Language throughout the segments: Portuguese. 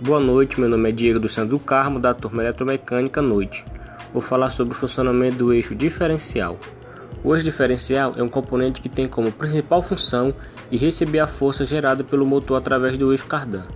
Boa noite, meu nome é Diego do Santo do Carmo, da turma Eletromecânica Noite. Vou falar sobre o funcionamento do eixo diferencial. O eixo diferencial é um componente que tem como principal função de receber a força gerada pelo motor através do eixo cardan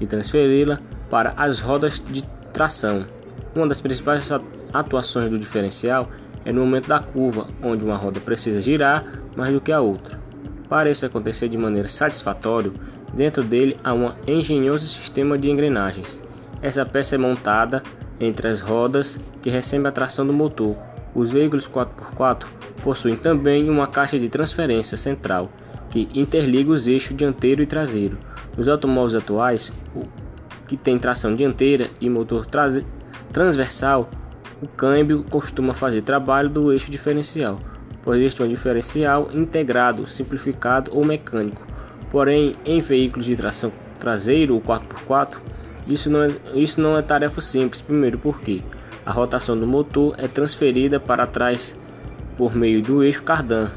e transferi-la para as rodas de tração. Uma das principais atuações do diferencial é no momento da curva, onde uma roda precisa girar mais do que a outra. Para isso acontecer de maneira satisfatória, Dentro dele há um engenhoso sistema de engrenagens. Essa peça é montada entre as rodas que recebem a tração do motor. Os veículos 4x4 possuem também uma caixa de transferência central que interliga os eixos dianteiro e traseiro. Nos automóveis atuais, que tem tração dianteira e motor transversal, o câmbio costuma fazer trabalho do eixo diferencial, pois este é um diferencial integrado, simplificado ou mecânico. Porém, em veículos de tração traseiro ou 4x4, isso não, é, isso não é tarefa simples. Primeiro, porque a rotação do motor é transferida para trás por meio do eixo cardan.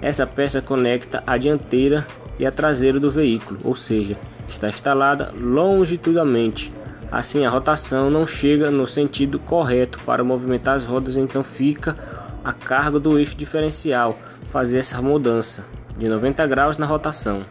Essa peça conecta a dianteira e a traseira do veículo, ou seja, está instalada longitudinalmente. Assim, a rotação não chega no sentido correto para movimentar as rodas, então fica a cargo do eixo diferencial fazer essa mudança de 90 graus na rotação.